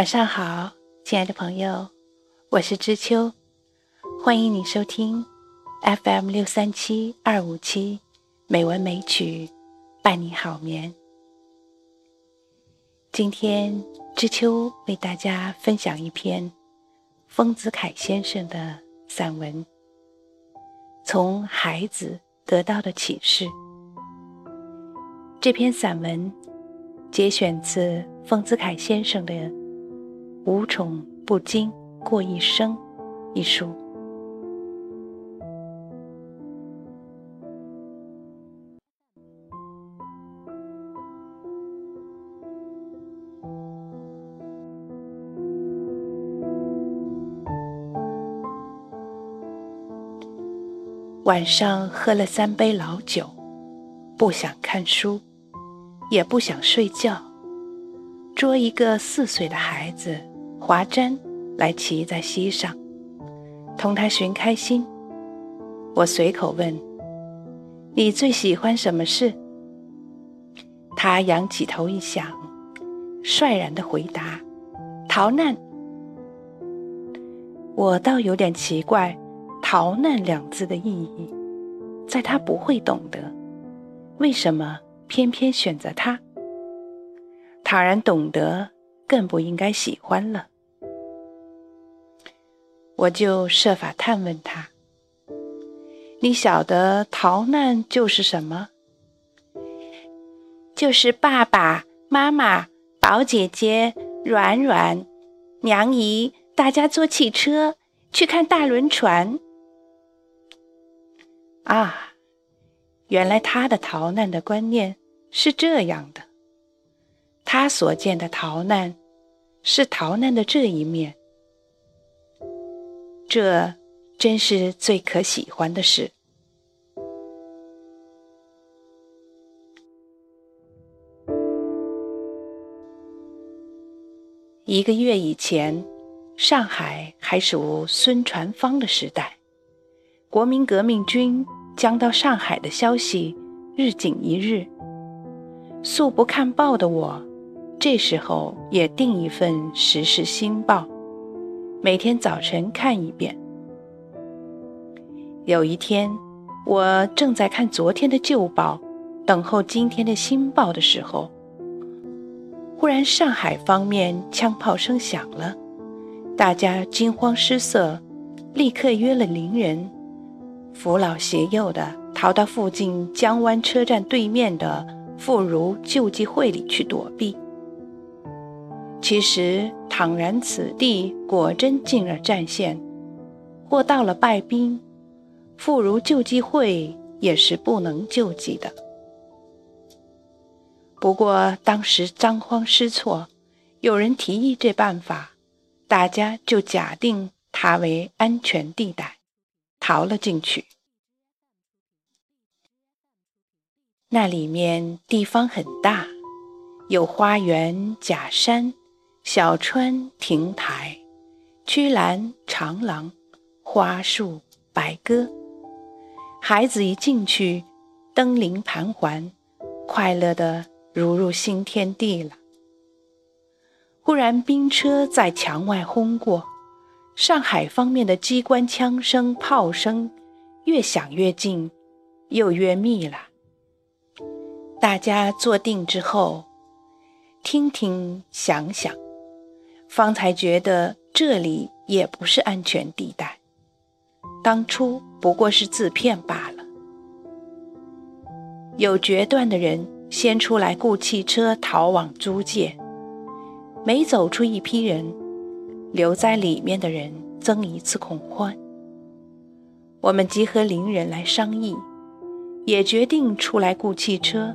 晚上好，亲爱的朋友，我是知秋，欢迎你收听 FM 六三七二五七美文美曲，伴你好眠。今天知秋为大家分享一篇丰子恺先生的散文《从孩子得到的启示》。这篇散文节选自丰子恺先生的。无宠不惊过一生，一书。晚上喝了三杯老酒，不想看书，也不想睡觉，捉一个四岁的孩子。华瞻来骑在膝上，同他寻开心。我随口问：“你最喜欢什么事？”他仰起头一想，率然的回答：“逃难。”我倒有点奇怪，“逃难”两字的意义，在他不会懂得，为什么偏偏选择他？倘然懂得，更不应该喜欢了。我就设法探问他：“你晓得逃难就是什么？就是爸爸妈妈、宝姐姐、软软、娘姨，大家坐汽车去看大轮船。啊，原来他的逃难的观念是这样的。他所见的逃难，是逃难的这一面。”这真是最可喜欢的事。一个月以前，上海还属孙传芳的时代，国民革命军将到上海的消息日紧一日。素不看报的我，这时候也订一份《时事新报》。每天早晨看一遍。有一天，我正在看昨天的旧报，等候今天的新报的时候，忽然上海方面枪炮声响了，大家惊慌失色，立刻约了邻人，扶老携幼的逃到附近江湾车站对面的妇孺救济会里去躲避。其实，倘然此地果真进了战线，或到了败兵，妇孺救济会也是不能救济的。不过当时张慌失措，有人提议这办法，大家就假定它为安全地带，逃了进去。那里面地方很大，有花园、假山。小川亭台，曲栏长廊，花树白鸽，孩子一进去，登临盘桓，快乐的如入新天地了。忽然兵车在墙外轰过，上海方面的机关枪声、炮声越响越近，又越密了。大家坐定之后，听听想想。方才觉得这里也不是安全地带，当初不过是自骗罢了。有决断的人先出来雇汽车逃往租界，每走出一批人，留在里面的人增一次恐慌。我们集合邻人来商议，也决定出来雇汽车，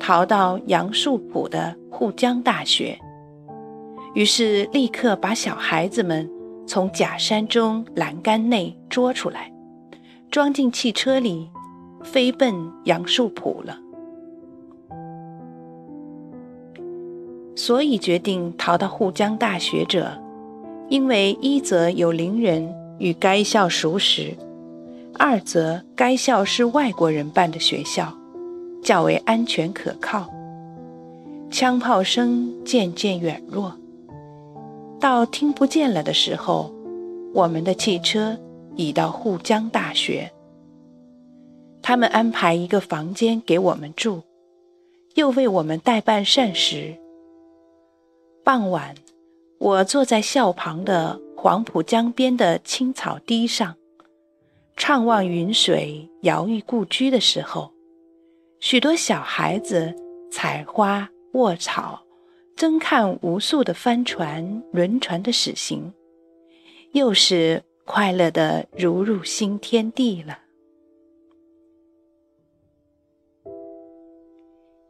逃到杨树浦的沪江大学。于是，立刻把小孩子们从假山中栏杆内捉出来，装进汽车里，飞奔杨树浦了。所以决定逃到沪江大学者，因为一则有邻人与该校熟识，二则该校是外国人办的学校，较为安全可靠。枪炮声渐渐远弱。到听不见了的时候，我们的汽车已到沪江大学。他们安排一个房间给我们住，又为我们代办膳食。傍晚，我坐在校旁的黄浦江边的青草堤上，怅望云水摇曳故居的时候，许多小孩子采花卧草，增看无数的帆船、轮船的驶行，又是快乐的如入新天地了。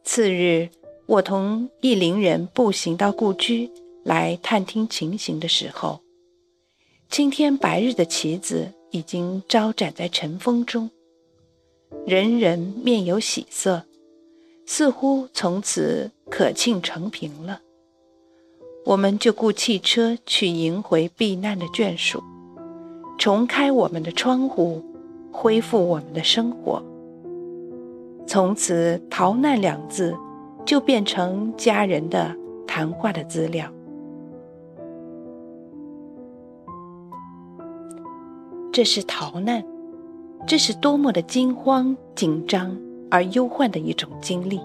次日，我同一邻人步行到故居来探听情形的时候，青天白日的旗子已经招展在晨风中，人人面有喜色，似乎从此可庆成平了。我们就雇汽车去迎回避难的眷属，重开我们的窗户，恢复我们的生活。从此，“逃难”两字就变成家人的谈话的资料。这是逃难，这是多么的惊慌、紧张而忧患的一种经历。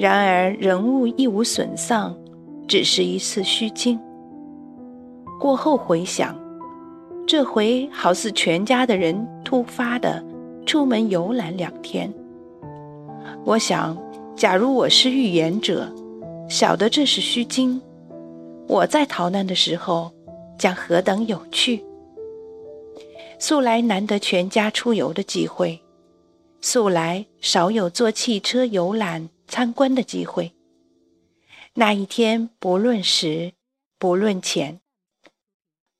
然而，人物亦无损丧，只是一次虚惊。过后回想，这回好似全家的人突发的。出门游览两天，我想，假如我是预言者，晓得这是虚惊，我在逃难的时候将何等有趣！素来难得全家出游的机会，素来少有坐汽车游览参观的机会。那一天，不论时，不论钱，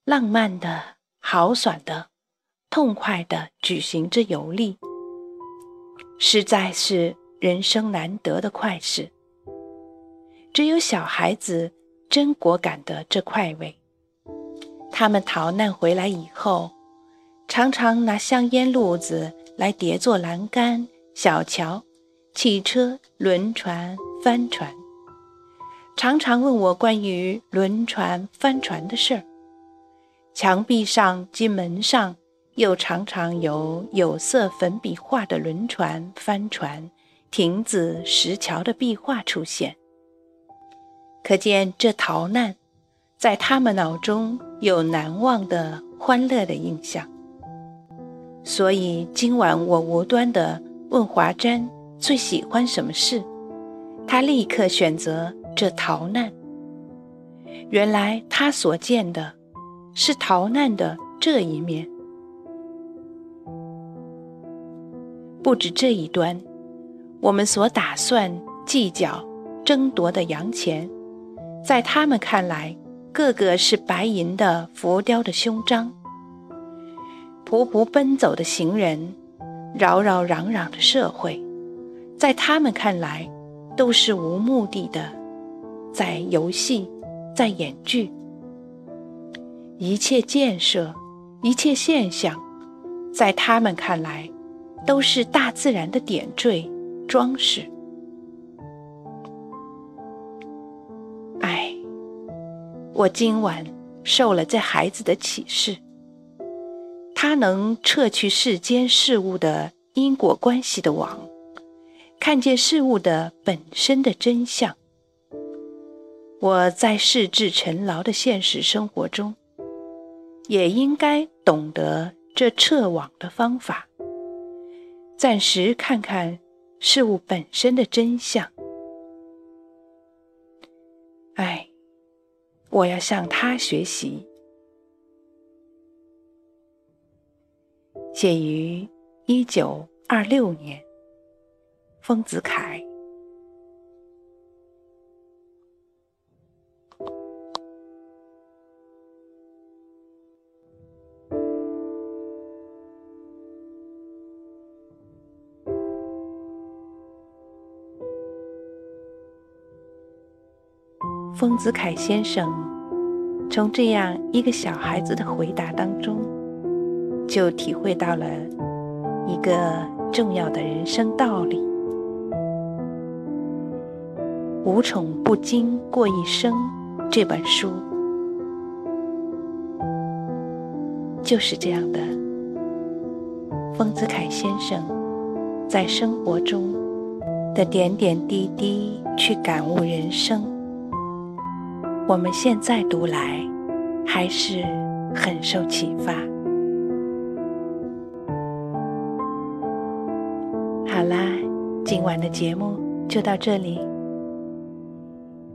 浪漫的、豪爽的。痛快的举行着游历，实在是人生难得的快事。只有小孩子真果敢得这快慰。他们逃难回来以后，常常拿香烟路子来叠做栏杆、小桥、汽车、轮船、帆船，常常问我关于轮船、帆船的事儿。墙壁上及门上。又常常有有色粉笔画的轮船、帆船、亭子、石桥的壁画出现，可见这逃难在他们脑中有难忘的欢乐的印象。所以今晚我无端地问华瞻最喜欢什么事，他立刻选择这逃难。原来他所见的是逃难的这一面。不止这一端，我们所打算计较、争夺的洋钱，在他们看来，个个是白银的浮雕的胸章；仆仆奔走的行人，扰扰攘攘的社会，在他们看来，都是无目的的，在游戏，在演剧。一切建设，一切现象，在他们看来。都是大自然的点缀装饰。唉，我今晚受了这孩子的启示，他能撤去世间事物的因果关系的网，看见事物的本身的真相。我在世至尘劳的现实生活中，也应该懂得这撤网的方法。暂时看看事物本身的真相。哎，我要向他学习。写于一九二六年，丰子恺。丰子恺先生从这样一个小孩子的回答当中，就体会到了一个重要的人生道理：无宠不惊过一生，这本书就是这样的。丰子恺先生在生活中的点点滴滴去感悟人生，我们现在读来还是很受启发。好啦，今晚的节目就到这里，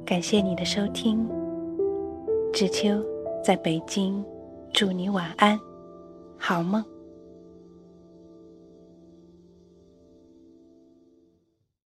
感谢你的收听。知秋在北京，祝你晚安，好梦。